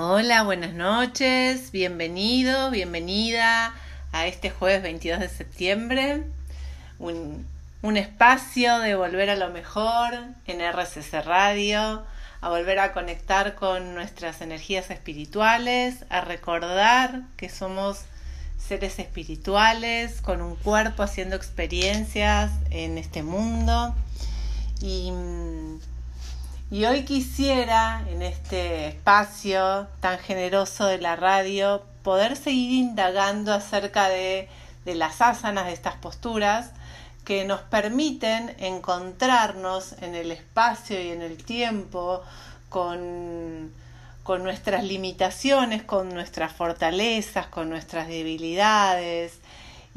Hola, buenas noches, bienvenido, bienvenida a este jueves 22 de septiembre, un, espacio de volver a lo mejor en RCC Radio, a volver a conectar con nuestras energías espirituales, a recordar que somos seres espirituales con un cuerpo haciendo experiencias en este mundo. Y y hoy quisiera, en este espacio tan generoso de la radio, poder seguir indagando acerca de, de las asanas, de estas posturas, que nos permiten encontrarnos en el espacio y en el tiempo con, con nuestras limitaciones, con nuestras fortalezas, con nuestras debilidades,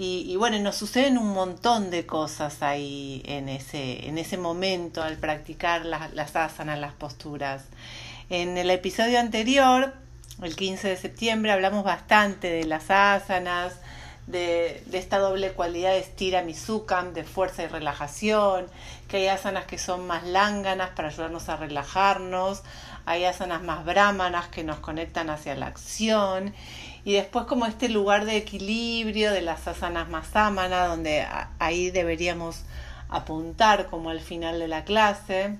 y, bueno, nos suceden un montón de cosas ahí en ese, en ese momento al practicar las, asanas, las posturas. En el episodio anterior, el 15 de septiembre, hablamos bastante de las asanas, de, de, esta doble cualidad de estira misukam, de fuerza y relajación, que hay asanas que son más lánganas para ayudarnos a relajarnos, hay asanas más brahmanas que nos conectan hacia la acción y después como este lugar de equilibrio de las asanas más samana, donde ahí deberíamos apuntar como al final de la clase.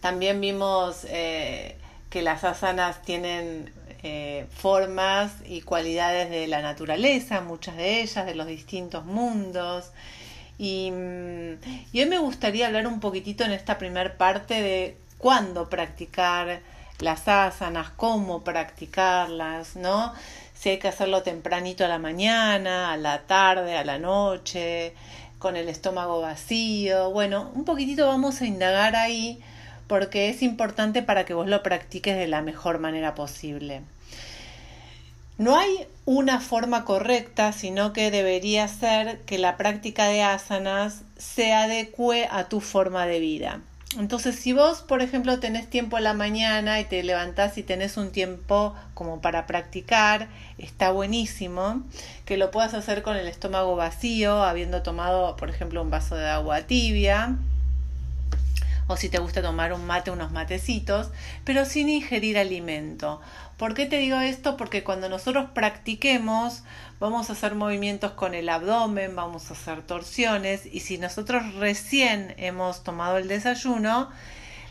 También vimos eh, que las asanas tienen eh, formas y cualidades de la naturaleza, muchas de ellas, de los distintos mundos. Y, mm, y hoy me gustaría hablar un poquitito en esta primera parte de cuándo practicar las asanas, cómo practicarlas, ¿no? Si hay que hacerlo tempranito a la mañana, a la tarde, a la noche, con el estómago vacío. Bueno, un poquitito vamos a indagar ahí porque es importante para que vos lo practiques de la mejor manera posible. No hay una forma correcta, sino que debería ser que la práctica de asanas se adecue a tu forma de vida. Entonces, si vos, por ejemplo, tenés tiempo a la mañana y te levantás y tenés un tiempo como para practicar, está buenísimo que lo puedas hacer con el estómago vacío, habiendo tomado, por ejemplo, un vaso de agua tibia, o si te gusta tomar un mate, unos matecitos, pero sin ingerir alimento. ¿Por qué te digo esto? Porque cuando nosotros practiquemos, vamos a hacer movimientos con el abdomen, vamos a hacer torsiones y si nosotros recién hemos tomado el desayuno,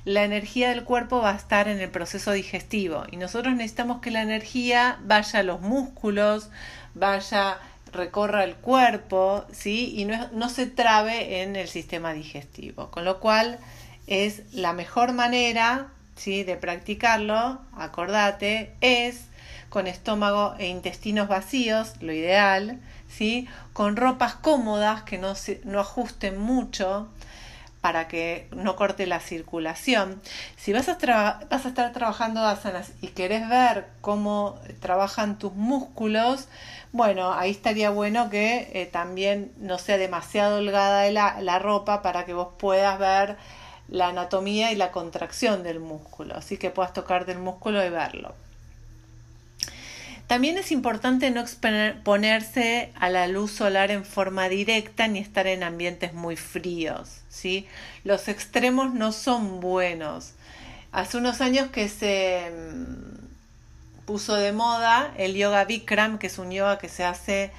la energía del cuerpo va a estar en el proceso digestivo y nosotros necesitamos que la energía vaya a los músculos, vaya recorra el cuerpo, ¿sí? Y no, no se trabe en el sistema digestivo. Con lo cual es la mejor manera ¿sí? de practicarlo, acordate, es con estómago e intestinos vacíos, lo ideal, ¿sí? con ropas cómodas que no, no ajusten mucho para que no corte la circulación. Si vas a, vas a estar trabajando asanas y querés ver cómo trabajan tus músculos, bueno, ahí estaría bueno que eh, también no sea demasiado holgada la, la ropa para que vos puedas ver la anatomía y la contracción del músculo, así que puedas tocar del músculo y verlo. También es importante no exponerse a la luz solar en forma directa ni estar en ambientes muy fríos. ¿sí? Los extremos no son buenos. Hace unos años que se mm, puso de moda el yoga Bikram, que es un yoga que se hace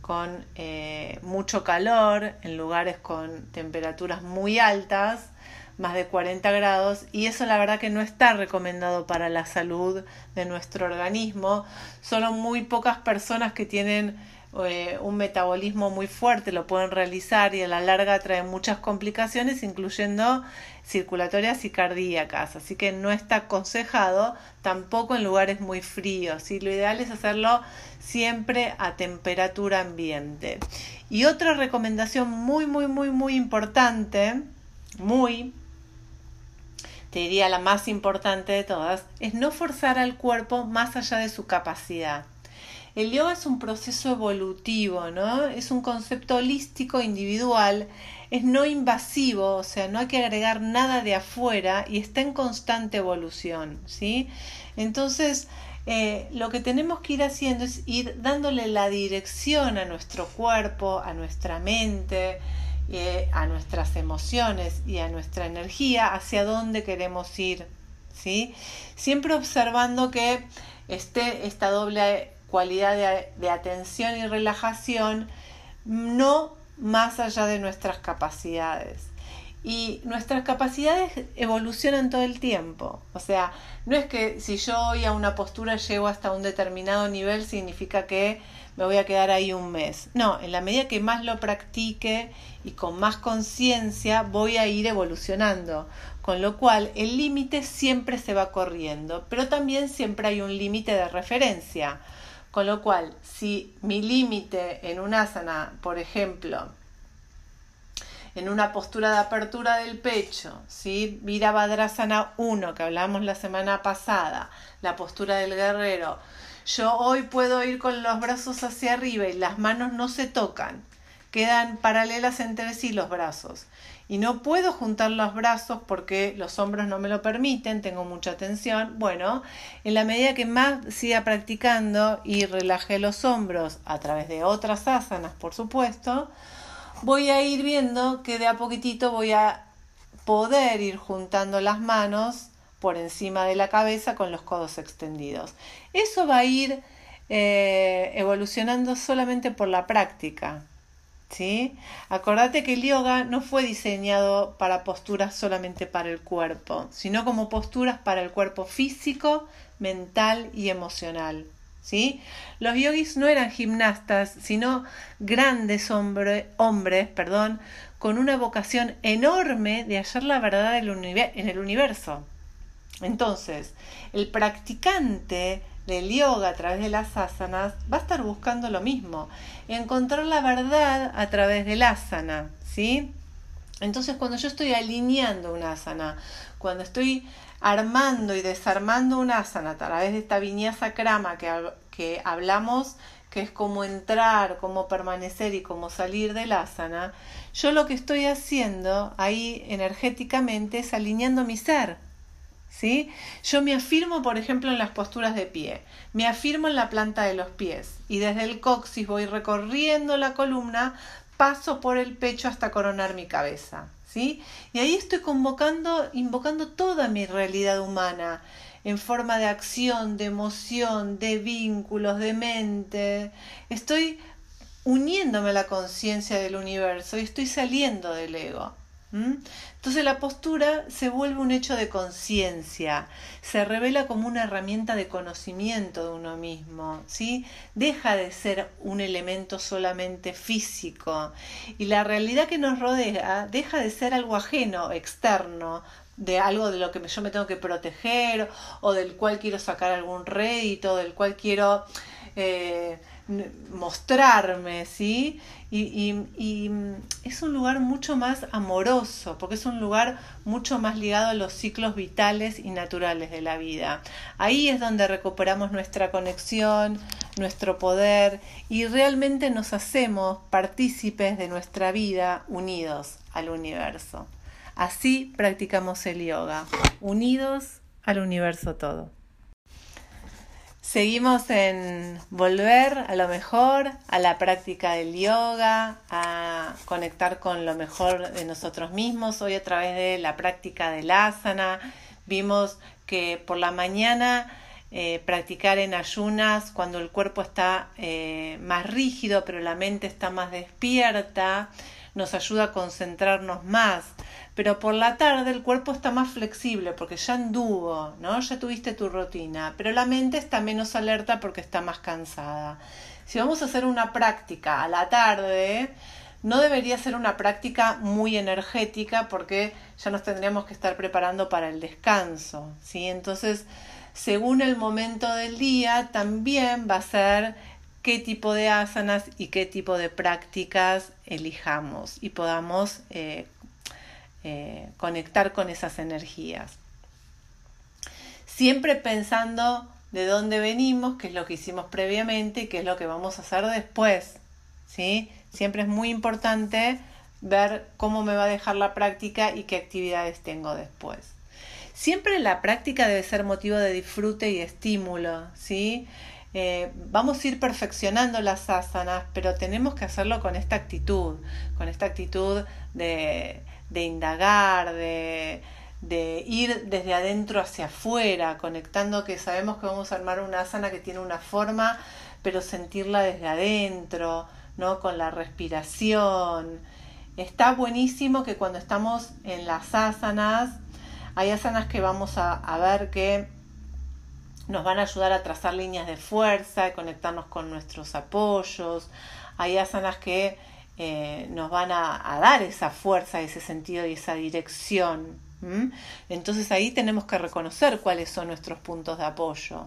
con eh, mucho calor en lugares con temperaturas muy altas más de 40 grados y eso la verdad que no está recomendado para la salud de nuestro organismo. Son muy pocas personas que tienen eh, un metabolismo muy fuerte, lo pueden realizar y a la larga trae muchas complicaciones, incluyendo circulatorias y cardíacas. Así que no está aconsejado tampoco en lugares muy fríos. Y lo ideal es hacerlo siempre a temperatura ambiente. Y otra recomendación muy, muy, muy, muy importante, muy te diría la más importante de todas, es no forzar al cuerpo más allá de su capacidad. El yoga es un proceso evolutivo, ¿no? Es un concepto holístico individual, es no invasivo, o sea, no hay que agregar nada de afuera y está en constante evolución, ¿sí? Entonces, eh, lo que tenemos que ir haciendo es ir dándole la dirección a nuestro cuerpo, a nuestra mente, a nuestras emociones y a nuestra energía hacia dónde queremos ir. ¿sí? Siempre observando que esté esta doble cualidad de, de atención y relajación, no más allá de nuestras capacidades y nuestras capacidades evolucionan todo el tiempo. O sea, no es que si yo hoy a una postura llego hasta un determinado nivel significa que me voy a quedar ahí un mes. No, en la medida que más lo practique y con más conciencia voy a ir evolucionando. Con lo cual el límite siempre se va corriendo, pero también siempre hay un límite de referencia. Con lo cual, si mi límite en un asana, por ejemplo, en una postura de apertura del pecho, ¿sí? Virabhadrasana 1 que hablamos la semana pasada, la postura del guerrero. Yo hoy puedo ir con los brazos hacia arriba y las manos no se tocan, quedan paralelas entre sí los brazos. Y no puedo juntar los brazos porque los hombros no me lo permiten, tengo mucha tensión. Bueno, en la medida que más siga practicando y relaje los hombros a través de otras asanas, por supuesto, voy a ir viendo que de a poquitito voy a poder ir juntando las manos por encima de la cabeza con los codos extendidos. Eso va a ir eh, evolucionando solamente por la práctica. ¿Sí? Acordate que el yoga no fue diseñado para posturas solamente para el cuerpo, sino como posturas para el cuerpo físico, mental y emocional. ¿sí? Los yogis no eran gimnastas, sino grandes hombres perdón, con una vocación enorme de hallar la verdad en el universo. Entonces, el practicante del yoga a través de las asanas va a estar buscando lo mismo, encontrar la verdad a través del asana, ¿sí? Entonces, cuando yo estoy alineando un asana, cuando estoy armando y desarmando un asana a través de esta viñasa crama que, que hablamos, que es cómo entrar, cómo permanecer y cómo salir del asana, yo lo que estoy haciendo ahí energéticamente es alineando mi ser. ¿Sí? Yo me afirmo, por ejemplo, en las posturas de pie, me afirmo en la planta de los pies y desde el coxis voy recorriendo la columna, paso por el pecho hasta coronar mi cabeza. Y ahí estoy convocando, invocando toda mi realidad humana en forma de acción, de emoción, de vínculos, de mente. Estoy uniéndome a la conciencia del universo y estoy saliendo del ego. Entonces la postura se vuelve un hecho de conciencia, se revela como una herramienta de conocimiento de uno mismo, ¿sí? Deja de ser un elemento solamente físico y la realidad que nos rodea deja de ser algo ajeno, externo, de algo de lo que yo me tengo que proteger o del cual quiero sacar algún rédito, del cual quiero eh, mostrarme, ¿sí? Y, y, es un lugar mucho más amoroso, porque es un lugar mucho más ligado a los ciclos vitales y naturales de la vida. Ahí es donde recuperamos nuestra conexión, nuestro poder y realmente nos hacemos partícipes de nuestra vida unidos al universo. Así practicamos el yoga, unidos al universo todo. Seguimos en volver a lo mejor, a la práctica del yoga, a conectar con lo mejor de nosotros mismos. Hoy a través de la práctica del asana vimos que por la mañana eh, practicar en ayunas cuando el cuerpo está eh, más rígido pero la mente está más despierta nos ayuda a concentrarnos más pero por la tarde el cuerpo está más flexible porque ya anduvo, ¿no? Ya tuviste tu rutina, pero la mente está menos alerta porque está más cansada. Si vamos a hacer una práctica a la tarde, no debería ser una práctica muy energética porque ya nos tendríamos que estar preparando para el descanso, ¿sí? Entonces, según el momento del día, también va a ser qué tipo de asanas y qué tipo de prácticas elijamos y podamos eh, eh, conectar con esas energías. Siempre pensando de dónde venimos, qué es lo que hicimos previamente y qué es lo que vamos a hacer después. ¿sí? Siempre es muy importante ver cómo me va a dejar la práctica y qué actividades tengo después. Siempre la práctica debe ser motivo de disfrute y estímulo, ¿sí? Eh, vamos a ir perfeccionando las asanas, pero tenemos que hacerlo con esta actitud, con esta actitud de, de indagar, de, de ir desde adentro hacia afuera, conectando que sabemos que vamos a armar una asana que tiene una forma, pero sentirla desde adentro, ¿no? Con la respiración. Está buenísimo que cuando estamos en las asanas, hay asanas que vamos a, a ver que nos van a ayudar a trazar líneas de fuerza, y conectarnos con nuestros apoyos. Hay asanas que eh, nos van a, dar esa fuerza, ese sentido y esa dirección. Entonces ahí tenemos que reconocer cuáles son nuestros puntos de apoyo.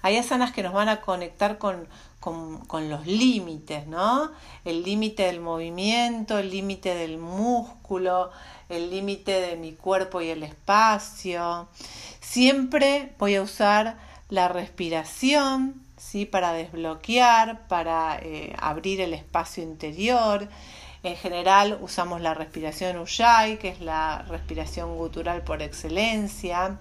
Hay asanas que nos van a conectar con, con los límites, ¿no? El límite del movimiento, el límite del músculo, el límite de mi cuerpo y el espacio. Siempre voy a usar la respiración, ¿sí? para desbloquear, para eh, abrir el espacio interior. En general usamos la respiración Ujjayi, que es la respiración gutural por excelencia.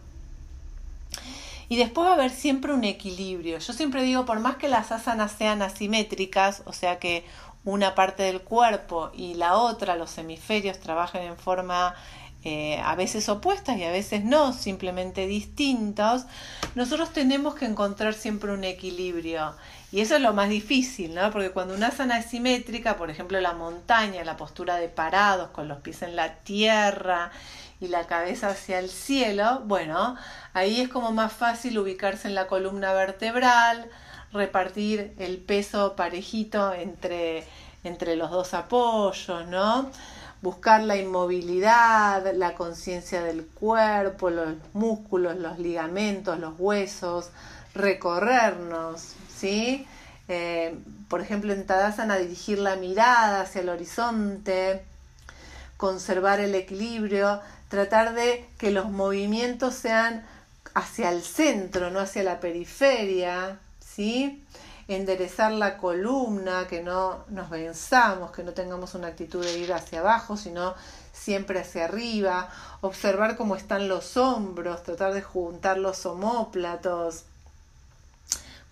Y después va a haber siempre un equilibrio. Yo siempre digo, por más que las asanas sean asimétricas, o sea que una parte del cuerpo y la otra, los hemisferios, trabajen en forma eh, a veces opuestas y a veces no, simplemente distintos, nosotros tenemos que encontrar siempre un equilibrio. Y eso es lo más difícil, ¿no? Porque cuando una asana es simétrica, por ejemplo la montaña, la postura de parados, con los pies en la tierra y la cabeza hacia el cielo, bueno, ahí es como más fácil ubicarse en la columna vertebral, repartir el peso parejito entre, entre los dos apoyos, ¿no? Buscar la inmovilidad, la conciencia del cuerpo, los músculos, los ligamentos, los huesos, recorrernos, ¿sí? Eh, por ejemplo, en Tadasana dirigir la mirada hacia el horizonte, conservar el equilibrio, tratar de que los movimientos sean hacia el centro, no hacia la periferia, ¿sí? Enderezar la columna, que no nos venzamos, que no tengamos una actitud de ir hacia abajo, sino siempre hacia arriba, observar cómo están los hombros, tratar de juntar los omóplatos.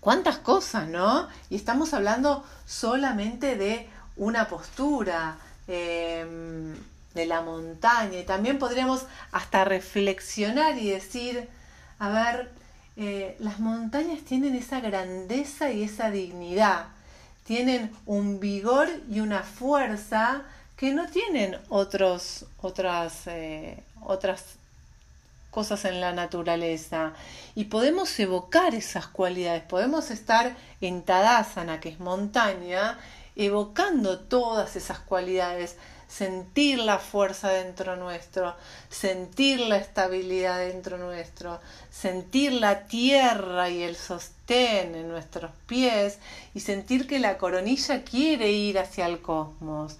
¿Cuántas cosas, no? Y estamos hablando solamente de una postura, em, de la montaña, y también podríamos hasta reflexionar y decir, a ver, eh, las montañas tienen esa grandeza y esa dignidad, tienen un vigor y una fuerza que no tienen otras, eh, otras cosas en la naturaleza. Y podemos evocar esas cualidades, podemos estar en Tadasana, que es montaña, evocando todas esas cualidades sentir la fuerza dentro nuestro, sentir la estabilidad dentro nuestro, sentir la tierra y el sostén en nuestros pies y sentir que la coronilla quiere ir hacia el cosmos.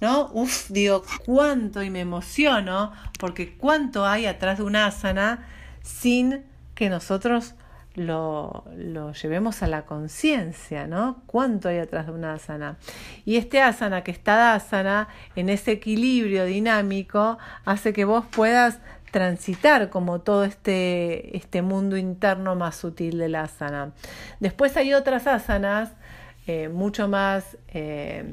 ¿No? Uf, digo, cuánto y me emociono porque cuánto hay atrás de una asana sin que nosotros lo, llevemos a la conciencia, ¿no? ¿Cuánto hay atrás de una asana? Y este asana que está asana, en ese equilibrio dinámico, hace que vos puedas transitar como todo este, este mundo interno más sutil del asana. Después hay otras asanas eh, mucho más eh,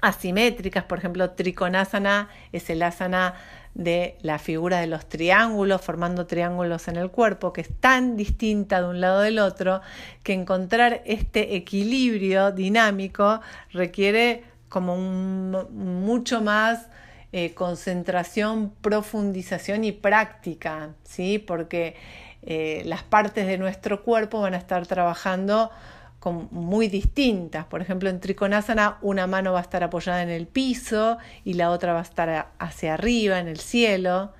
asimétricas, por ejemplo, Trikonasana es el asana de la figura de los triángulos, formando triángulos en el cuerpo, que es tan distinta de un lado del otro, que encontrar este equilibrio dinámico requiere como mucho más eh, concentración, profundización y práctica, ¿sí? porque eh, las partes de nuestro cuerpo van a estar trabajando muy distintas. Por ejemplo, en Trikonasana una mano va a estar apoyada en el piso y la otra va a estar hacia arriba, en el cielo.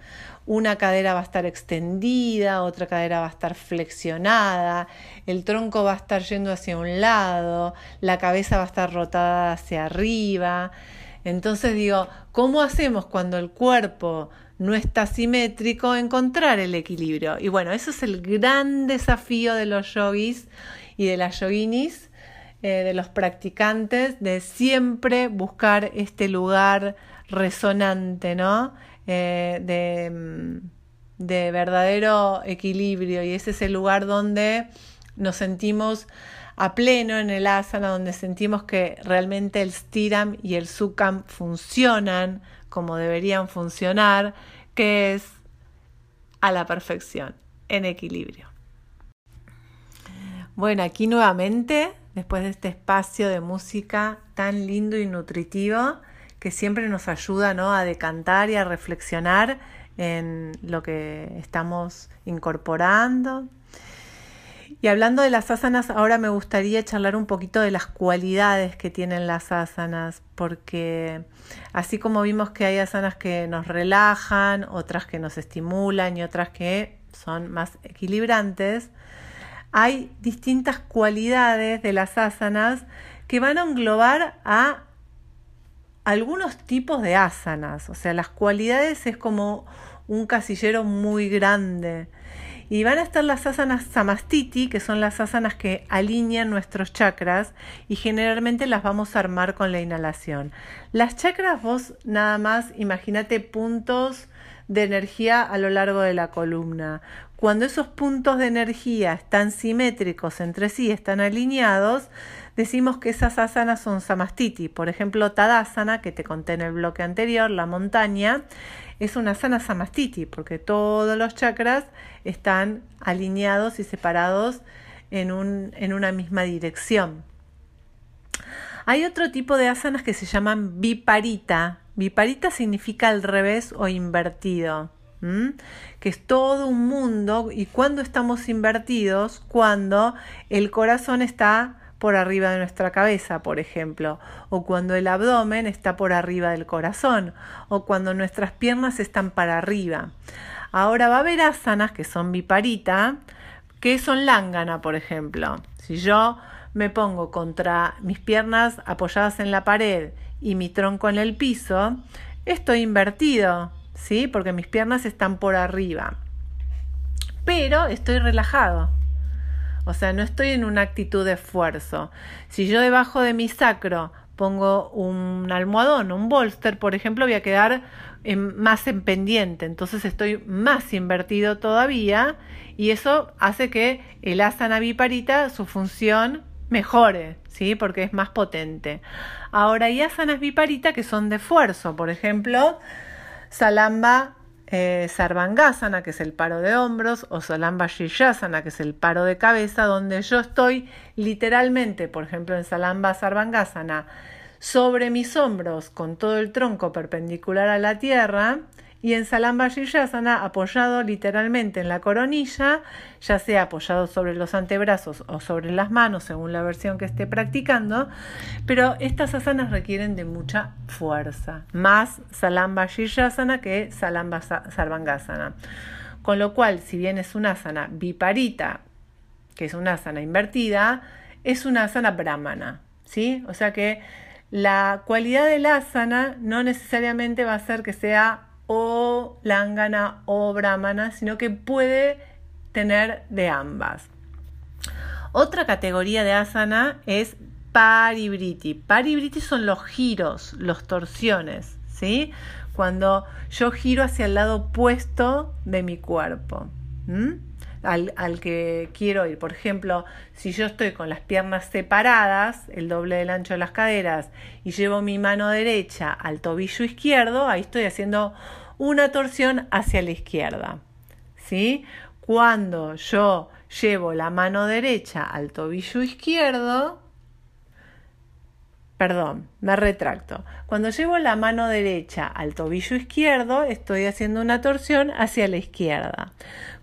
Una cadera va a estar extendida, otra cadera va a estar flexionada, el tronco va a estar yendo hacia un lado, la cabeza va a estar rotada hacia arriba. Entonces digo, ¿cómo hacemos cuando el cuerpo no está simétrico encontrar el equilibrio? Y bueno, eso es el gran desafío de los yogis y de las yoginis, eh, de los practicantes, de siempre buscar este lugar resonante, ¿no? Eh, de, mm, de verdadero equilibrio y ese es el lugar donde nos sentimos a pleno en el asana, donde sentimos que realmente el stiram y el sukam funcionan como deberían funcionar, que es a la perfección, en equilibrio. Bueno, aquí nuevamente, después de este espacio de música tan lindo y nutritivo, que siempre nos ayuda ¿no? a decantar y a reflexionar en lo que estamos incorporando. Y hablando de las asanas, ahora me gustaría charlar un poquito de las cualidades que tienen las asanas, porque así como vimos que hay asanas que nos relajan, otras que nos estimulan y otras que son más equilibrantes, hay distintas cualidades de las asanas que van a englobar a algunos tipos de asanas. O sea, las cualidades es como un casillero muy grande. Y van a estar las asanas samastiti, que son las asanas que alinean nuestros chakras y generalmente las vamos a armar con la inhalación. Las chakras vos nada más imagínate puntos de energía a lo largo de la columna. Cuando esos puntos de energía están simétricos entre sí, están alineados, decimos que esas asanas son samastiti. Por ejemplo, Tadasana, que te conté en el bloque anterior, la montaña, es una asana samastiti, porque todos los chakras están alineados y separados en, un, en una misma dirección. Hay otro tipo de asanas que se llaman viparita. Viparita significa al revés o invertido. Que es todo un mundo y cuando estamos invertidos, cuando el corazón está por arriba de nuestra cabeza, por ejemplo, o cuando el abdomen está por arriba del corazón, o cuando nuestras piernas están para arriba. Ahora va a haber asanas que son viparita, que son lángana, por ejemplo. Si yo me pongo contra mis piernas apoyadas en la pared y mi tronco en el piso, estoy invertido, ¿sí? Porque mis piernas están por arriba. Pero estoy relajado. O sea, no estoy en una actitud de esfuerzo. Si yo debajo de mi sacro pongo un almohadón, un bolster, por ejemplo, voy a quedar más en pendiente. Entonces estoy más invertido todavía y eso hace que el asana viparita, su función mejore, ¿sí? Porque es más potente. Ahora hay asanas viparita que son de esfuerzo. Por ejemplo, Salamba eh, Sarvangasana, que es el paro de hombros, o Salamba Shirasana, que es el paro de cabeza, donde yo estoy literalmente, por ejemplo, en Salamba Sarvangasana, sobre mis hombros con todo el tronco perpendicular a la tierra y en Salamba apoyado literalmente en la coronilla, ya sea apoyado sobre los antebrazos o sobre las manos, según la versión que esté practicando, pero estas asanas requieren de mucha fuerza, más Salamba que Salamba Sarvangasana. Con lo cual, si bien es una asana viparita, que es una asana invertida, es una asana brahmana, ¿sí? O sea que la cualidad del asana no necesariamente va a ser que sea o Langana o Brahmana, sino que puede tener de ambas. Otra categoría de asana es paribriti. Paribriti son los giros, los torsiones, ¿sí? Cuando yo giro hacia el lado opuesto de mi cuerpo al, que quiero ir. Por ejemplo, si yo estoy con las piernas separadas, el doble del ancho de las caderas, y llevo mi mano derecha al tobillo izquierdo, ahí estoy haciendo una torsión hacia la izquierda. ¿Sí? Cuando yo llevo la mano derecha al tobillo izquierdo, perdón, me retracto. Cuando llevo la mano derecha al tobillo izquierdo, estoy haciendo una torsión hacia la izquierda.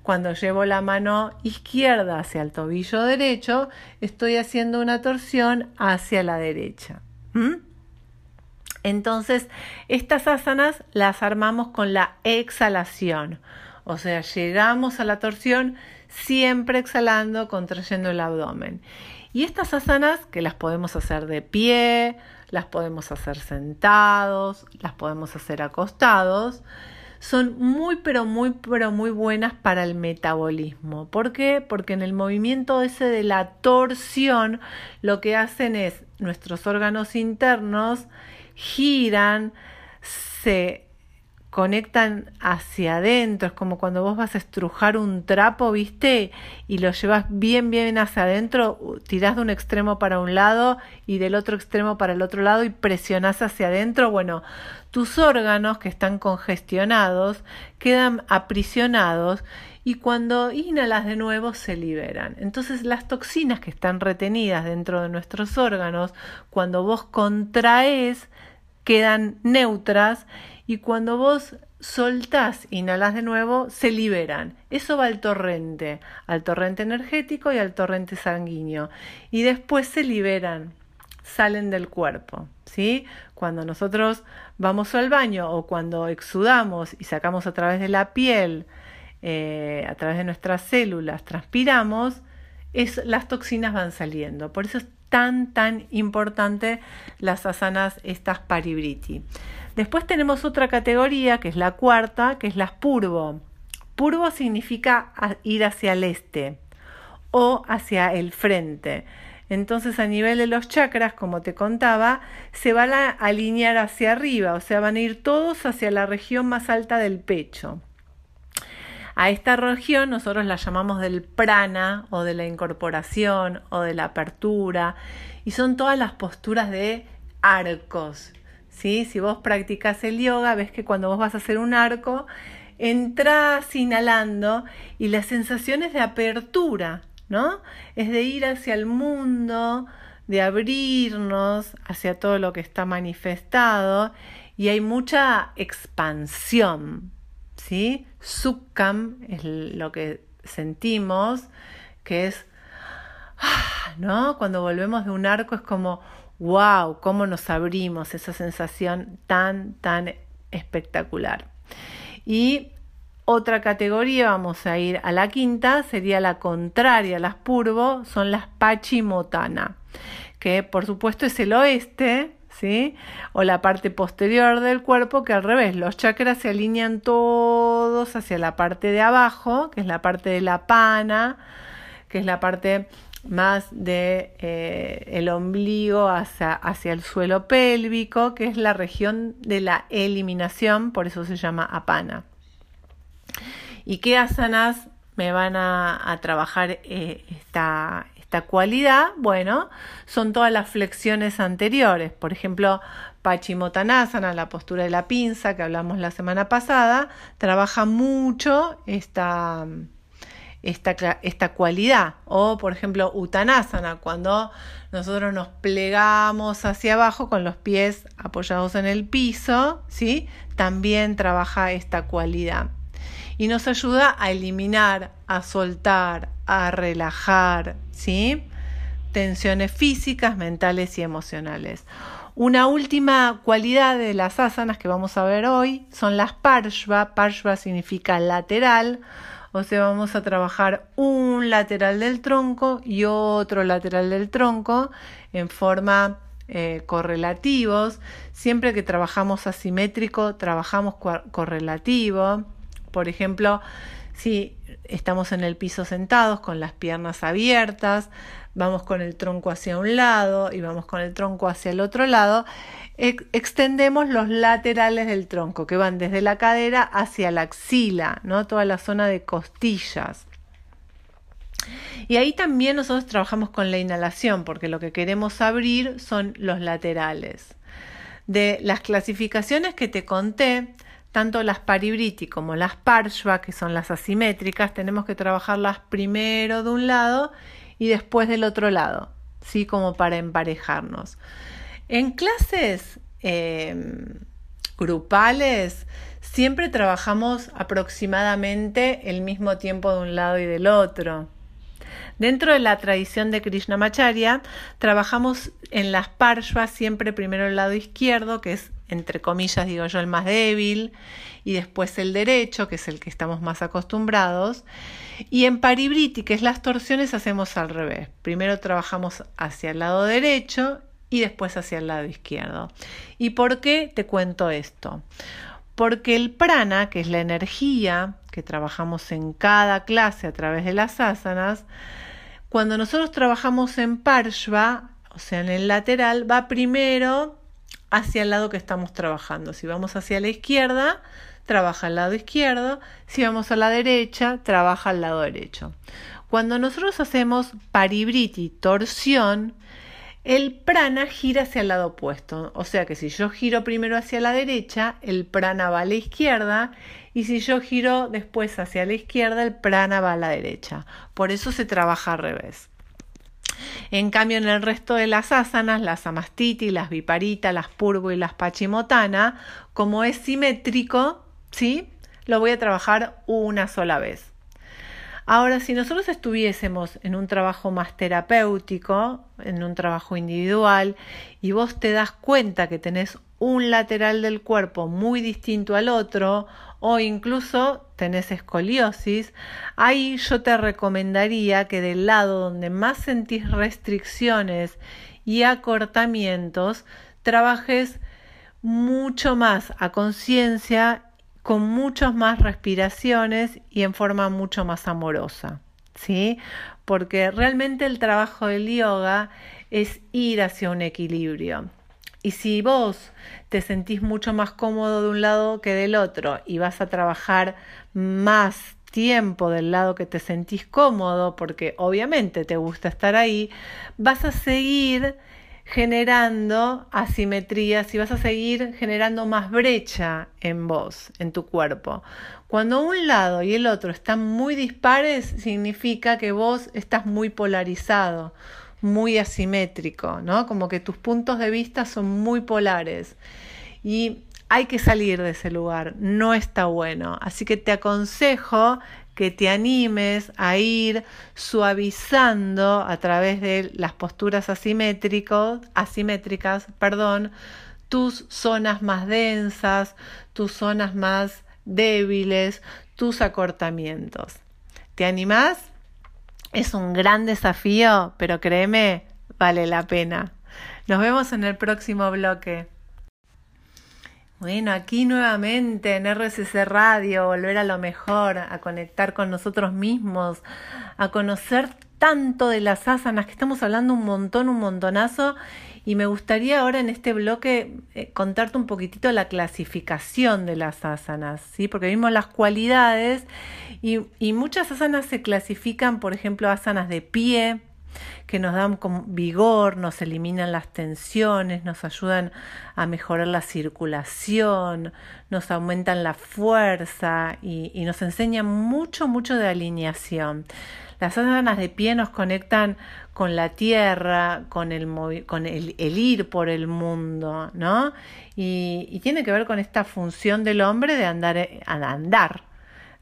Cuando llevo la mano izquierda hacia el tobillo derecho, estoy haciendo una torsión hacia la derecha. ¿Mm? Entonces, estas asanas las armamos con la exhalación. O sea, llegamos a la torsión siempre exhalando, contrayendo el abdomen. Y estas asanas que las podemos hacer de pie, las podemos hacer sentados, las podemos hacer acostados, son muy pero muy pero muy buenas para el metabolismo. ¿Por qué? Porque en el movimiento ese de la torsión lo que hacen es nuestros órganos internos giran, se conectan hacia adentro, es como cuando vos vas a estrujar un trapo, ¿viste? Y lo llevas bien, bien hacia adentro, tirás de un extremo para un lado y del otro extremo para el otro lado y presionás hacia adentro. Bueno, tus órganos que están congestionados quedan aprisionados y cuando inhalas de nuevo se liberan. Entonces las toxinas que están retenidas dentro de nuestros órganos, cuando vos contraes, quedan neutras y cuando vos soltás, inhalas de nuevo, se liberan. Eso va al torrente, al torrente energético y al torrente sanguíneo. Y después se liberan, salen del cuerpo. ¿sí? Cuando nosotros vamos al baño o cuando exudamos y sacamos a través de la piel, eh, a través de nuestras células, transpiramos, es, las toxinas van saliendo. Por eso es tan, tan importante las asanas, estas paribriti. Después tenemos otra categoría, que es la cuarta, que es las purvo. Purvo significa ir hacia el este o hacia el frente. Entonces a nivel de los chakras, como te contaba, se van a alinear hacia arriba, o sea, van a ir todos hacia la región más alta del pecho. A esta región nosotros la llamamos del prana o de la incorporación o de la apertura y son todas las posturas de arcos. ¿Sí? Si vos practicas el yoga, ves que cuando vos vas a hacer un arco, entras inhalando y la sensación es de apertura, ¿no? Es de ir hacia el mundo, de abrirnos hacia todo lo que está manifestado y hay mucha expansión, ¿sí? Sukkam es lo que sentimos, que es, ¿no? Cuando volvemos de un arco es como, wow, cómo nos abrimos, esa sensación tan, tan espectacular. Y otra categoría, vamos a ir a la quinta, sería la contraria, las purvo, son las pachimotana, que por supuesto es el oeste, ¿sí? O la parte posterior del cuerpo, que al revés, los chakras se alinean todos hacia la parte de abajo, que es la parte de la pana, que es la parte más de eh, el ombligo hacia, hacia el suelo pélvico, que es la región de la eliminación, por eso se llama apana. ¿Y qué asanas me van a, trabajar eh, esta, esta cualidad? Bueno, son todas las flexiones anteriores. Por ejemplo, Pachimotanasana, la postura de la pinza que hablamos la semana pasada, trabaja mucho esta, esta, esta cualidad. O, por ejemplo, Uttanasana, cuando nosotros nos plegamos hacia abajo con los pies apoyados en el piso, ¿sí? También trabaja esta cualidad. Y nos ayuda a eliminar, a soltar, a relajar, ¿sí? Tensiones físicas, mentales y emocionales. Una última cualidad de las asanas que vamos a ver hoy son las parshva. Parshva significa lateral o sea, vamos a trabajar un lateral del tronco y otro lateral del tronco en forma eh, correlativos. Siempre que trabajamos asimétrico, trabajamos correlativo. Por ejemplo, si estamos en el piso sentados con las piernas abiertas, vamos con el tronco hacia un lado y vamos con el tronco hacia el otro lado, extendemos los laterales del tronco que van desde la cadera hacia la axila, ¿no? toda la zona de costillas. Y ahí también nosotros trabajamos con la inhalación, porque lo que queremos abrir son los laterales. De las clasificaciones que te conté, tanto las paribriti como las parshva, que son las asimétricas, tenemos que trabajarlas primero de un lado y después del otro lado, ¿sí? Como para emparejarnos. En clases em, grupales siempre trabajamos aproximadamente el mismo tiempo de un lado y del otro. Dentro de la tradición de Krishnamacharya, trabajamos en las parshvas siempre primero el lado izquierdo, que es entre comillas digo yo el más débil, y después el derecho, que es el que estamos más acostumbrados. Y en paribriti, que es las torsiones, hacemos al revés. Primero trabajamos hacia el lado derecho y después hacia el lado izquierdo. ¿Y por qué te cuento esto? Porque el prana, que es la energía que trabajamos en cada clase a través de las asanas, cuando nosotros trabajamos en parshva, o sea, en el lateral, va primero hacia el lado que estamos trabajando. Si vamos hacia la izquierda, trabaja al lado izquierdo, si vamos a la derecha, trabaja al lado derecho. Cuando nosotros hacemos paribriti, torsión, el prana gira hacia el lado opuesto. O sea que si yo giro primero hacia la derecha, el prana va a la izquierda y si yo giro después hacia la izquierda, el prana va a la derecha. Por eso se trabaja al revés. En cambio, en el resto de las asanas, las amastiti, las viparita, las purvo y las pachimotana, como es simétrico, ¿sí? Lo voy a trabajar una sola vez. Ahora, si nosotros estuviésemos en un trabajo más terapéutico, en un trabajo individual, y vos te das cuenta que tenés un lateral del cuerpo muy distinto al otro, o incluso tenés escoliosis, ahí yo te recomendaría que del lado donde más sentís restricciones y acortamientos, trabajes mucho más a conciencia con muchas más respiraciones y en forma mucho más amorosa, ¿sí? Porque realmente el trabajo del yoga es ir hacia un equilibrio. Y si vos te sentís mucho más cómodo de un lado que del otro y vas a trabajar más tiempo del lado que te sentís cómodo, porque obviamente te gusta estar ahí, vas a seguir generando asimetrías y vas a seguir generando más brecha en vos, en tu cuerpo. Cuando un lado y el otro están muy dispares, significa que vos estás muy polarizado, muy asimétrico, ¿no? Como que tus puntos de vista son muy polares. Y hay que salir de ese lugar, no está bueno. Así que te aconsejo que te animes a ir suavizando a través de las posturas asimétricas, perdón, tus zonas más densas, tus zonas más débiles, tus acortamientos. ¿Te animás? Es un gran desafío, pero créeme, vale la pena. Nos vemos en el próximo bloque. Bueno, aquí nuevamente en RCC Radio, volver a lo mejor, a conectar con nosotros mismos, a conocer tanto de las asanas, que estamos hablando un montón, un montonazo, y me gustaría ahora en este bloque eh, contarte un poquitito la clasificación de las asanas, ¿sí? Porque vimos las cualidades y, muchas asanas se clasifican, por ejemplo, asanas de pie, que nos dan vigor, nos eliminan las tensiones, nos ayudan a mejorar la circulación, nos aumentan la fuerza y, nos enseñan mucho, mucho de alineación. Las asanas de pie nos conectan con la tierra, con el, con el, ir por el mundo, ¿no? Y, y, tiene que ver con esta función del hombre de andar, eh, andar,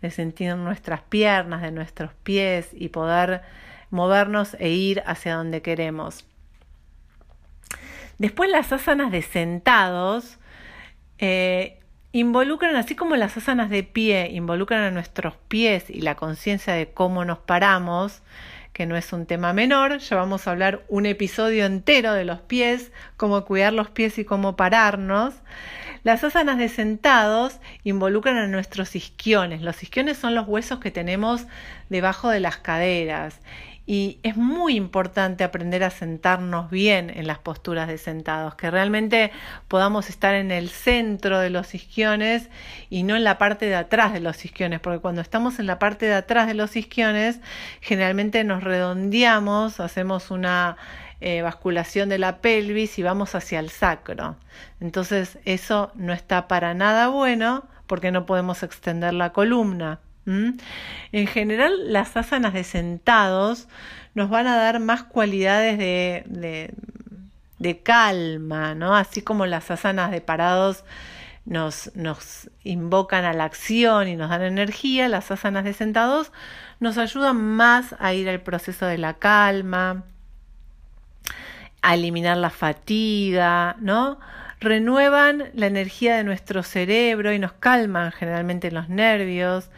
de sentir nuestras piernas, de nuestros pies y poder movernos e ir hacia donde queremos. Después las asanas de sentados eh, involucran, así como las asanas de pie involucran a nuestros pies y la conciencia de cómo nos paramos, que no es un tema menor, ya vamos a hablar un episodio entero de los pies, cómo cuidar los pies y cómo pararnos. Las asanas de sentados involucran a nuestros isquiones. Los isquiones son los huesos que tenemos debajo de las caderas y es muy importante aprender a sentarnos bien en las posturas de sentados, que realmente podamos estar en el centro de los isquiones y no en la parte de atrás de los isquiones, porque cuando estamos en la parte de atrás de los isquiones, generalmente nos redondeamos, hacemos una eh, basculación de la pelvis y vamos hacia el sacro. Entonces eso no está para nada bueno porque no podemos extender la columna. En general, las asanas de sentados nos van a dar más cualidades de, de, calma, ¿no? Así como las asanas de parados nos, nos invocan a la acción y nos dan energía, las asanas de sentados nos ayudan más a ir al proceso de la calma, eliminar la fatiga, ¿no? Renuevan la energía de nuestro cerebro y nos calman generalmente los nervios,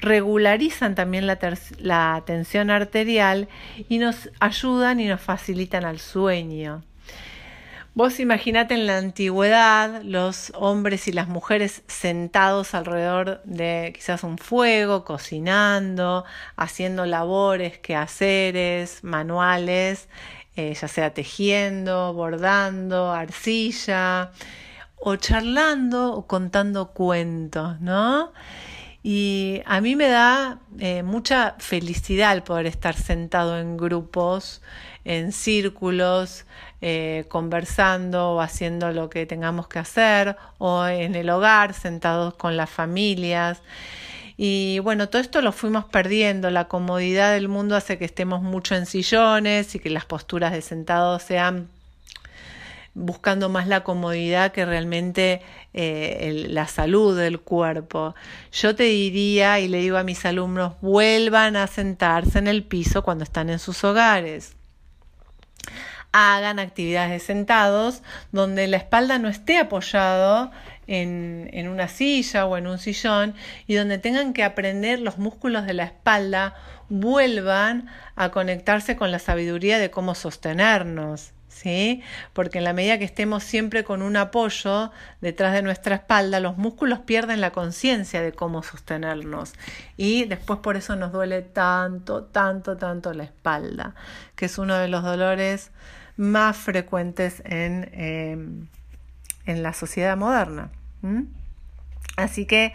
regularizan también la, tensión arterial y nos ayudan y nos facilitan al sueño. Vos imaginate en la antigüedad los hombres y las mujeres sentados alrededor de quizás un fuego, cocinando, haciendo labores, quehaceres, manuales, eh, ya sea tejiendo, bordando, arcilla, o charlando o contando cuentos, ¿no? Y a mí me da eh, mucha felicidad el poder estar sentado en grupos, en círculos, eh, conversando o haciendo lo que tengamos que hacer, o en el hogar, sentados con las familias. Y bueno, todo esto lo fuimos perdiendo. La comodidad del mundo hace que estemos mucho en sillones y que las posturas de sentados sean buscando más la comodidad que realmente eh, la salud del cuerpo. Yo te diría y le digo a mis alumnos, vuelvan a sentarse en el piso cuando están en sus hogares. Hagan actividades de sentados donde la espalda no esté apoyado en, una silla o en un sillón y donde tengan que aprender los músculos de la espalda vuelvan a conectarse con la sabiduría de cómo sostenernos. ¿sí? Porque en la medida que estemos siempre con un apoyo detrás de nuestra espalda, los músculos pierden la conciencia de cómo sostenernos y después por eso nos duele tanto, tanto, tanto la espalda, que es uno de los dolores más frecuentes en, em, en la sociedad moderna. Así que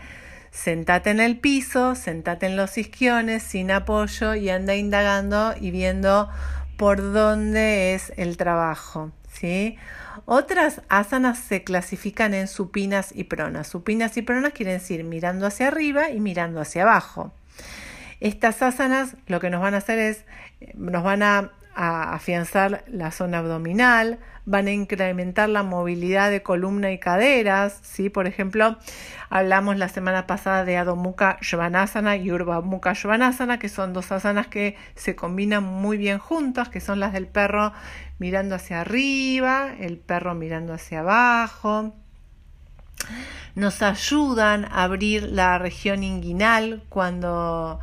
sentate en el piso, sentate en los isquiones sin apoyo y anda indagando y viendo por dónde es el trabajo. ¿sí? Otras asanas se clasifican en supinas y pronas. Supinas y pronas quieren decir mirando hacia arriba y mirando hacia abajo. Estas asanas lo que nos van a hacer es, nos van a a afianzar la zona abdominal, van a incrementar la movilidad de columna y caderas, ¿sí? Por ejemplo, hablamos la semana pasada de Adho Mukha Svanasana y Urva Mukha Svanasana, que son dos asanas que se combinan muy bien juntas, que son las del perro mirando hacia arriba, el perro mirando hacia abajo. Nos ayudan a abrir la región inguinal cuando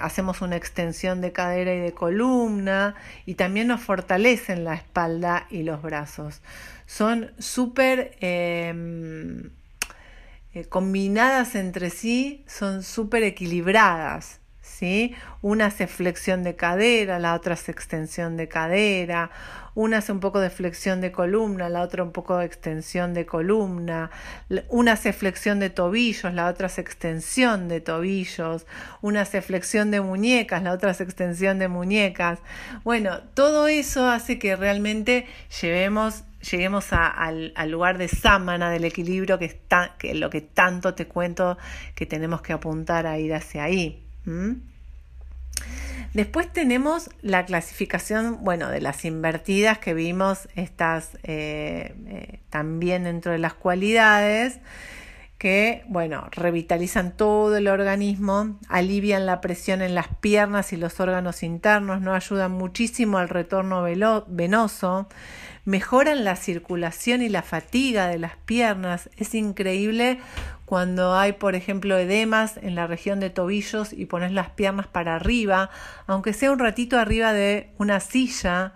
hacemos una extensión de cadera y de columna y también nos fortalecen la espalda y los brazos. Son súper em, eh, combinadas entre sí, son súper equilibradas. ¿Sí? Una hace flexión de cadera, la otra hace extensión de cadera, una hace un poco de flexión de columna, la otra un poco de extensión de columna, una hace flexión de tobillos, la otra hace extensión de tobillos, una hace flexión de muñecas, la otra hace extensión de muñecas. Bueno, todo eso hace que realmente lleguemos al, lugar de sámana del equilibrio que, está, que lo que tanto te cuento que tenemos que apuntar a ir hacia ahí. Después tenemos la clasificación, bueno, de las invertidas que vimos, estas eh, eh, también dentro de las cualidades, que, bueno, revitalizan todo el organismo, alivian la presión en las piernas y los órganos internos, no ayudan muchísimo al retorno venoso, mejoran la circulación y la fatiga de las piernas. Es increíble cuando hay, por ejemplo, edemas en la región de tobillos y pones las piernas para arriba, aunque sea un ratito arriba de una silla,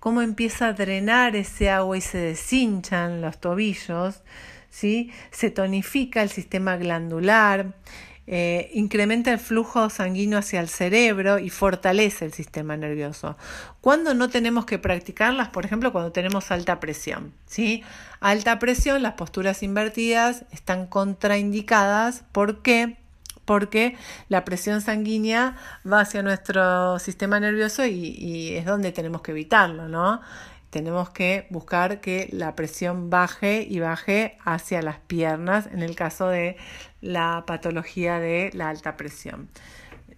cómo empieza a drenar ese agua y se deshinchan los tobillos, ¿sí? se tonifica el sistema glandular, eh, incrementa el flujo sanguíneo hacia el cerebro y fortalece el sistema nervioso. Cuando no tenemos que practicarlas, por ejemplo, cuando tenemos alta presión. ¿sí? Alta presión, las posturas invertidas están contraindicadas. ¿Por qué? Porque la presión sanguínea va hacia nuestro sistema nervioso y, y es donde tenemos que evitarlo, ¿no? Tenemos que buscar que la presión baje y baje hacia las piernas en el caso de la patología de la alta presión.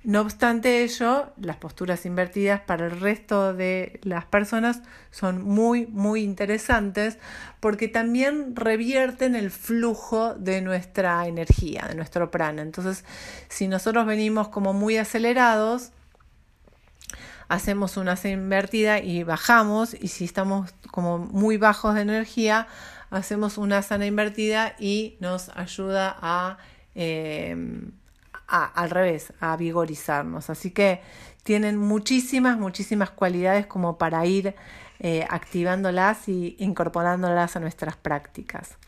No obstante ello, las posturas invertidas para el resto de las personas son muy, muy interesantes porque también revierten el flujo de nuestra energía, de nuestro prana. Entonces, si nosotros venimos como muy acelerados, hacemos una invertida y bajamos y si estamos como muy bajos de energía, hacemos una sana invertida y nos ayuda a, eh, al revés, a vigorizarnos. Así que tienen muchísimas, muchísimas cualidades como para ir eh, activándolas y incorporándolas a nuestras prácticas.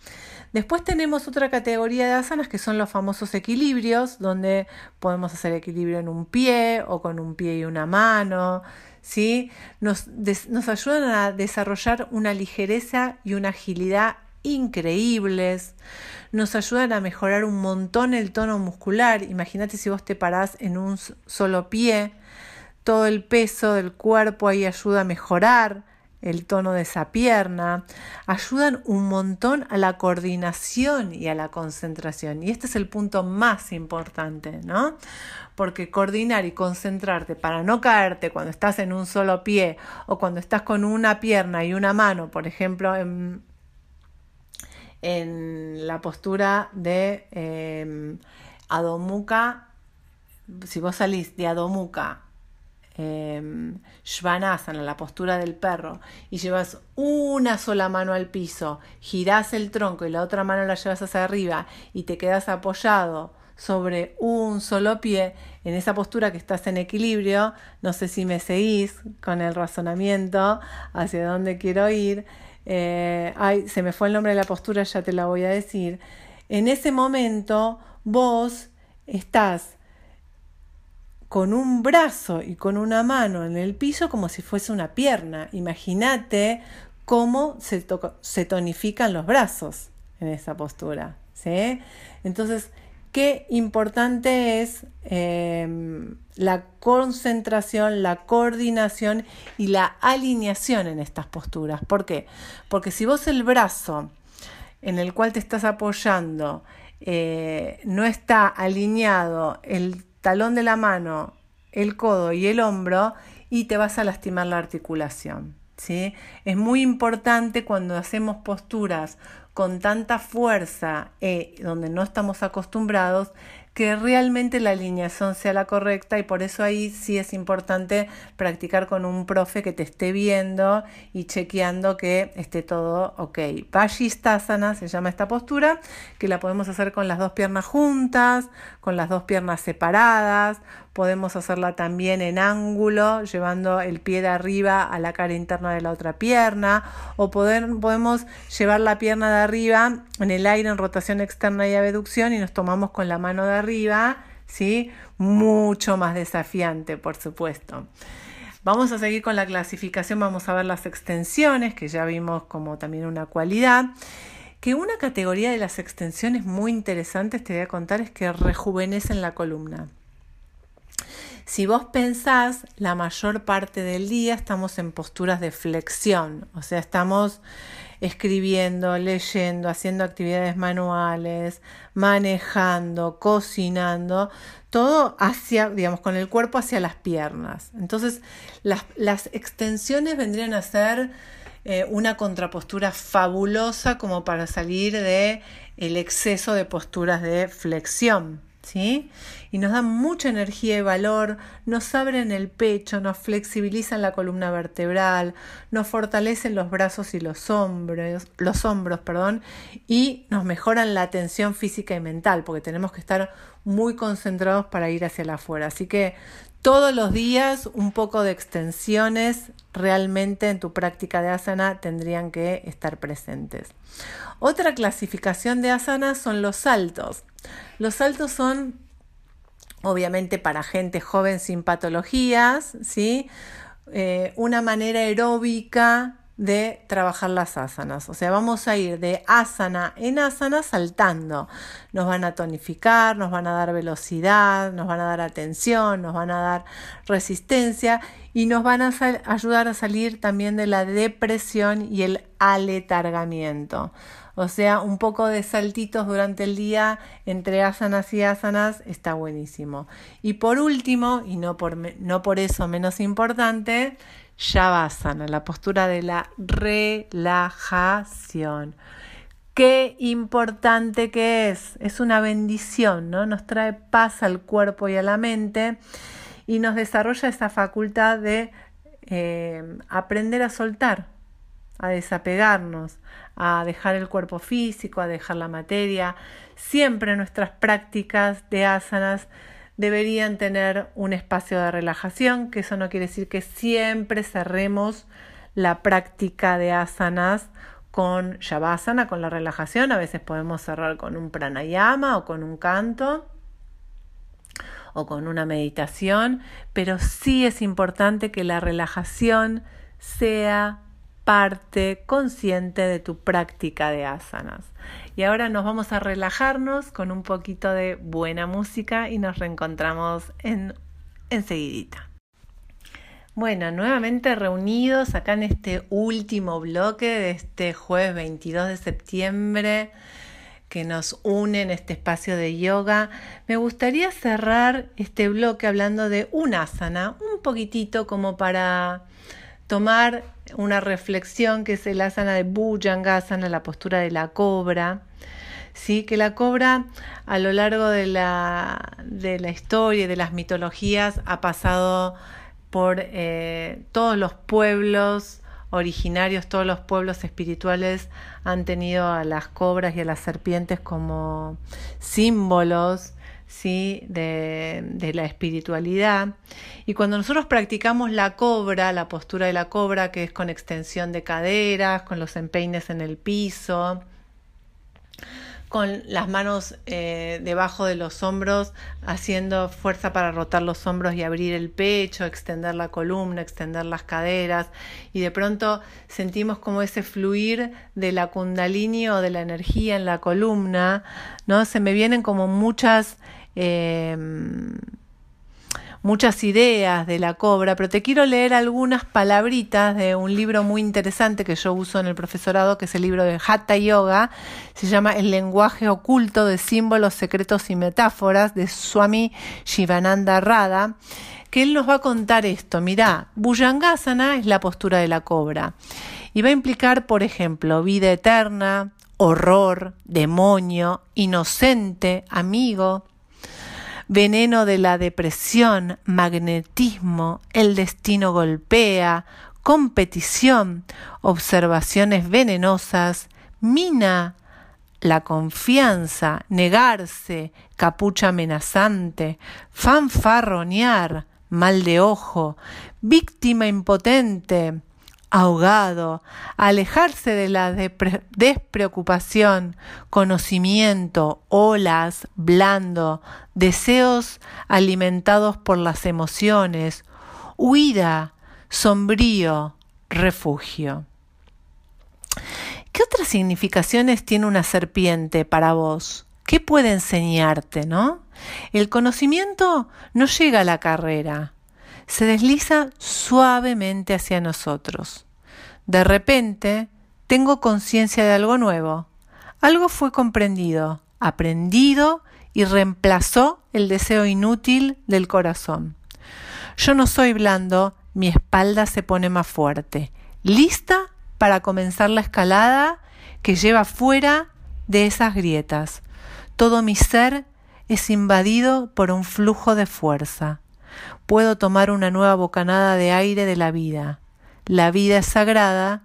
Después tenemos otra categoría de asanas que son los famosos equilibrios, donde podemos hacer equilibrio en un pie o con un pie y una mano. ¿sí? Nos, nos ayudan a desarrollar una ligereza y una agilidad increíbles, nos ayudan a mejorar un montón el tono muscular. Imagínate si vos te parás en un solo pie, todo el peso del cuerpo ahí ayuda a mejorar el tono de esa pierna, ayudan un montón a la coordinación y a la concentración. Y este es el punto más importante, ¿no? Porque coordinar y concentrarte para no caerte cuando estás en un solo pie o cuando estás con una pierna y una mano, por ejemplo, en, la postura de eh, Adomuka, si vos salís de Adomuka eh, la postura del perro, y llevas una sola mano al piso, girás el tronco y la otra mano la llevas hacia arriba y te quedas apoyado sobre un solo pie, en esa postura que estás en equilibrio, no sé si me seguís con el razonamiento hacia dónde quiero ir, eh, ay, se me fue el nombre de la postura, ya te la voy a decir, en ese momento vos estás con un brazo y con una mano en el piso como si fuese una pierna. Imagínate cómo se, tonifican los brazos en esa postura. ¿sí? Entonces, qué importante es em, la concentración, la coordinación y la alineación en estas posturas. ¿Por qué? Porque si vos el brazo en el cual te estás apoyando eh, no está alineado, el talón de la mano, el codo y el hombro y te vas a lastimar la articulación. ¿sí? Es muy importante cuando hacemos posturas con tanta fuerza eh, donde no estamos acostumbrados que realmente la alineación sea la correcta y por eso ahí sí es importante practicar con un profe que te esté viendo y chequeando que esté todo ok. Vajistasana se llama esta postura, que la podemos hacer con las dos piernas juntas, con las dos piernas separadas Podemos hacerla también en ángulo, llevando el pie de arriba a la cara interna de la otra pierna. O podemos llevar la pierna de arriba en el aire en rotación externa y abducción y nos tomamos con la mano de arriba. ¿sí? Mucho más desafiante, por supuesto. Vamos a seguir con la clasificación, vamos a ver las extensiones, que ya vimos como también una cualidad. Que una categoría de las extensiones muy interesantes te voy a contar es que rejuvenecen la columna. Si vos pensás, la mayor parte del día estamos en posturas de flexión, o sea, estamos escribiendo, leyendo, haciendo actividades manuales, manejando, cocinando, todo hacia, digamos, con el cuerpo hacia las piernas. Entonces, las, extensiones vendrían a ser eh, una contrapostura fabulosa como para salir de el exceso de posturas de flexión. ¿sí? Y nos dan mucha energía y valor, nos abren el pecho, nos flexibilizan la columna vertebral, nos fortalecen los brazos y los hombros, los hombros, perdón, y nos mejoran la tensión física y mental, porque tenemos que estar muy concentrados para ir hacia la afuera. Así que todos los días un poco de extensiones realmente en tu práctica de asana tendrían que estar presentes. Otra clasificación de asana son los saltos. Los saltos son obviamente para gente joven sin patologías, ¿sí? Eh, una manera aeróbica de trabajar las asanas. O sea, vamos a ir de asana en asana saltando. Nos van a tonificar, nos van a dar velocidad, nos van a dar atención, nos van a dar resistencia y nos van a ayudar a salir también de la depresión y el aletargamiento. O sea, un poco de saltitos durante el día entre asanas y asanas está buenísimo. Y por último, y no por, no por eso menos importante, Shavasana, la postura de la relajación. Qué importante que es, es una bendición, ¿no? Nos trae paz al cuerpo y a la mente y nos desarrolla esa facultad de eh, aprender a soltar, a desapegarnos, a dejar el cuerpo físico, a dejar la materia. Siempre nuestras prácticas de asanas deberían tener un espacio de relajación, que eso no quiere decir que siempre cerremos la práctica de asanas con shavasana, con la relajación. A veces podemos cerrar con un pranayama o con un canto o con una meditación, pero sí es importante que la relajación sea parte consciente de tu práctica de asanas. Y ahora nos vamos a relajarnos con un poquito de buena música y nos reencontramos en enseguidita. Bueno, nuevamente reunidos acá en este último bloque de este jueves 22 de septiembre que nos une en este espacio de yoga, me gustaría cerrar este bloque hablando de un asana, un poquitito como para tomar una reflexión que es el asana de Bhujangasana, la postura de la cobra. ¿sí? que la cobra a lo largo de la, de la historia y de las mitologías ha pasado por eh, todos los pueblos originarios, todos los pueblos espirituales han tenido a las cobras y a las serpientes como símbolos ¿sí? de, de, la espiritualidad. Y cuando nosotros practicamos la cobra, la postura de la cobra, que es con extensión de caderas, con los empeines en el piso, con las manos eh, debajo de los hombros, haciendo fuerza para rotar los hombros y abrir el pecho, extender la columna, extender las caderas, y de pronto sentimos como ese fluir de la kundalini o de la energía en la columna, ¿no? Se me vienen como muchas eh, muchas ideas de la cobra, pero te quiero leer algunas palabritas de un libro muy interesante que yo uso en el profesorado, que es el libro de Hatha Yoga, se llama El lenguaje oculto de símbolos, secretos y metáforas de Swami Shivananda Radha, que él nos va a contar esto. Mirá, Bhujangasana es la postura de la cobra y va a implicar, por ejemplo, vida eterna, horror, demonio, inocente, amigo, veneno de la depresión, magnetismo, el destino golpea, competición, observaciones venenosas, mina, la confianza, negarse, capucha amenazante, fanfarronear, mal de ojo, víctima impotente, ahogado, alejarse de la despreocupación, conocimiento, olas, blando, deseos alimentados por las emociones, huida, sombrío, refugio. ¿Qué otras significaciones tiene una serpiente para vos? ¿Qué puede enseñarte, no? El conocimiento no llega a la carrera, se desliza suavemente hacia nosotros. De repente, tengo conciencia de algo nuevo. Algo fue comprendido, aprendido y reemplazó el deseo inútil del corazón. Yo no soy blando, mi espalda se pone más fuerte, lista para comenzar la escalada que lleva fuera de esas grietas. Todo mi ser es invadido por un flujo de fuerza puedo tomar una nueva bocanada de aire de la vida. La vida es sagrada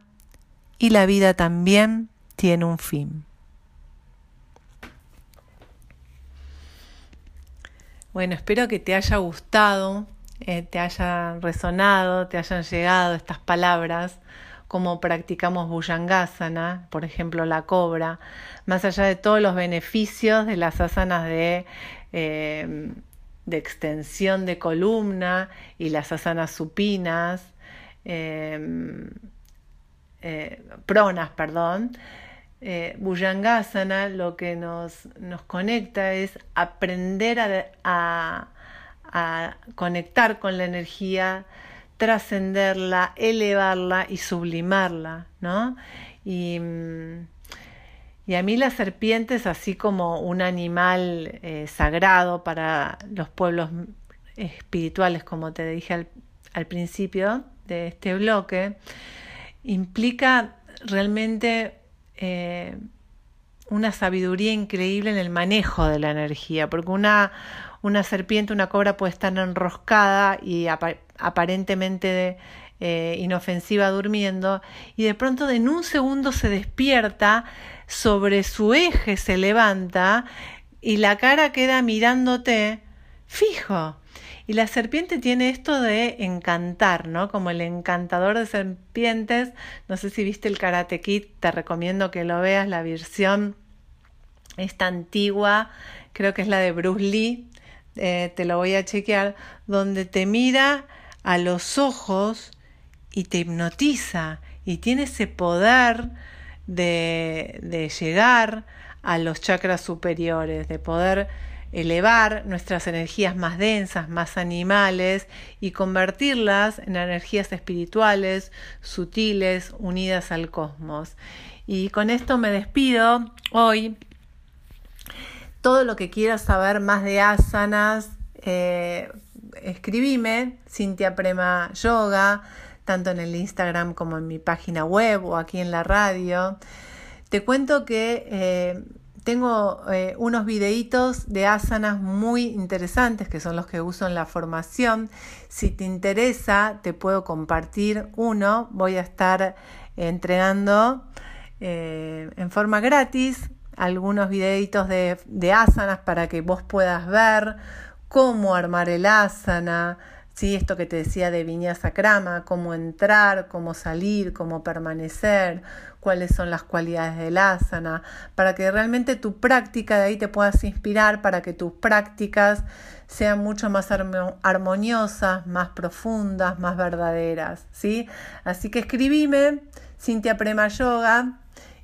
y la vida también tiene un fin. Bueno, espero que te haya gustado, eh, te haya resonado, te hayan llegado estas palabras, como practicamos Bhujangasana, por ejemplo la cobra, más allá de todos los beneficios de las asanas de eh, de extensión de columna y las asanas supinas, em, eh, pronas, perdón. Eh, lo que nos, nos, conecta es aprender a, a conectar con la energía, trascenderla, elevarla y sublimarla, ¿no? Y, mm, y a mí la serpiente es así como un animal eh, sagrado para los pueblos espirituales, como te dije al, principio de este bloque, implica realmente eh, una sabiduría increíble en el manejo de la energía, porque una, una serpiente, una cobra puede estar enroscada y aparentemente eh, inofensiva durmiendo y de pronto en un segundo se despierta, sobre su eje se levanta y la cara queda mirándote fijo. Y la serpiente tiene esto de encantar, ¿no? Como el encantador de serpientes. No sé si viste el Karate Kid, te recomiendo que lo veas, la versión esta antigua, creo que es la de Bruce Lee, eh, te lo voy a chequear, donde te mira a los ojos y te hipnotiza y tiene ese poder de, de llegar a los chakras superiores, de poder elevar nuestras energías más densas, más animales y convertirlas en energías espirituales, sutiles, unidas al cosmos. Y con esto me despido hoy. Todo lo que quieras saber más de asanas, eh, escribime, Cintia Prema Yoga, tanto en el Instagram como en mi página web o aquí en la radio. Te cuento que eh, tengo eh, unos videitos de asanas muy interesantes que son los que uso en la formación. Si te interesa, te puedo compartir uno. Voy a estar entrenando eh, en forma gratis algunos videitos de, de asanas para que vos puedas ver cómo armar el asana, ¿sí? esto que te decía de viñasa crama, cómo entrar, cómo salir, cómo permanecer, cuáles son las cualidades del asana, para que realmente tu práctica de ahí te puedas inspirar, para que tus prácticas sean mucho más armoniosas, más profundas, más verdaderas. ¿sí? Así que escribime, Cintia Prema Yoga,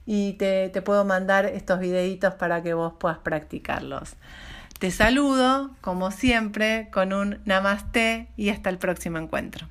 y te, te puedo mandar estos videitos para que vos puedas practicarlos. Te saludo, como siempre, con un namaste y hasta el próximo encuentro.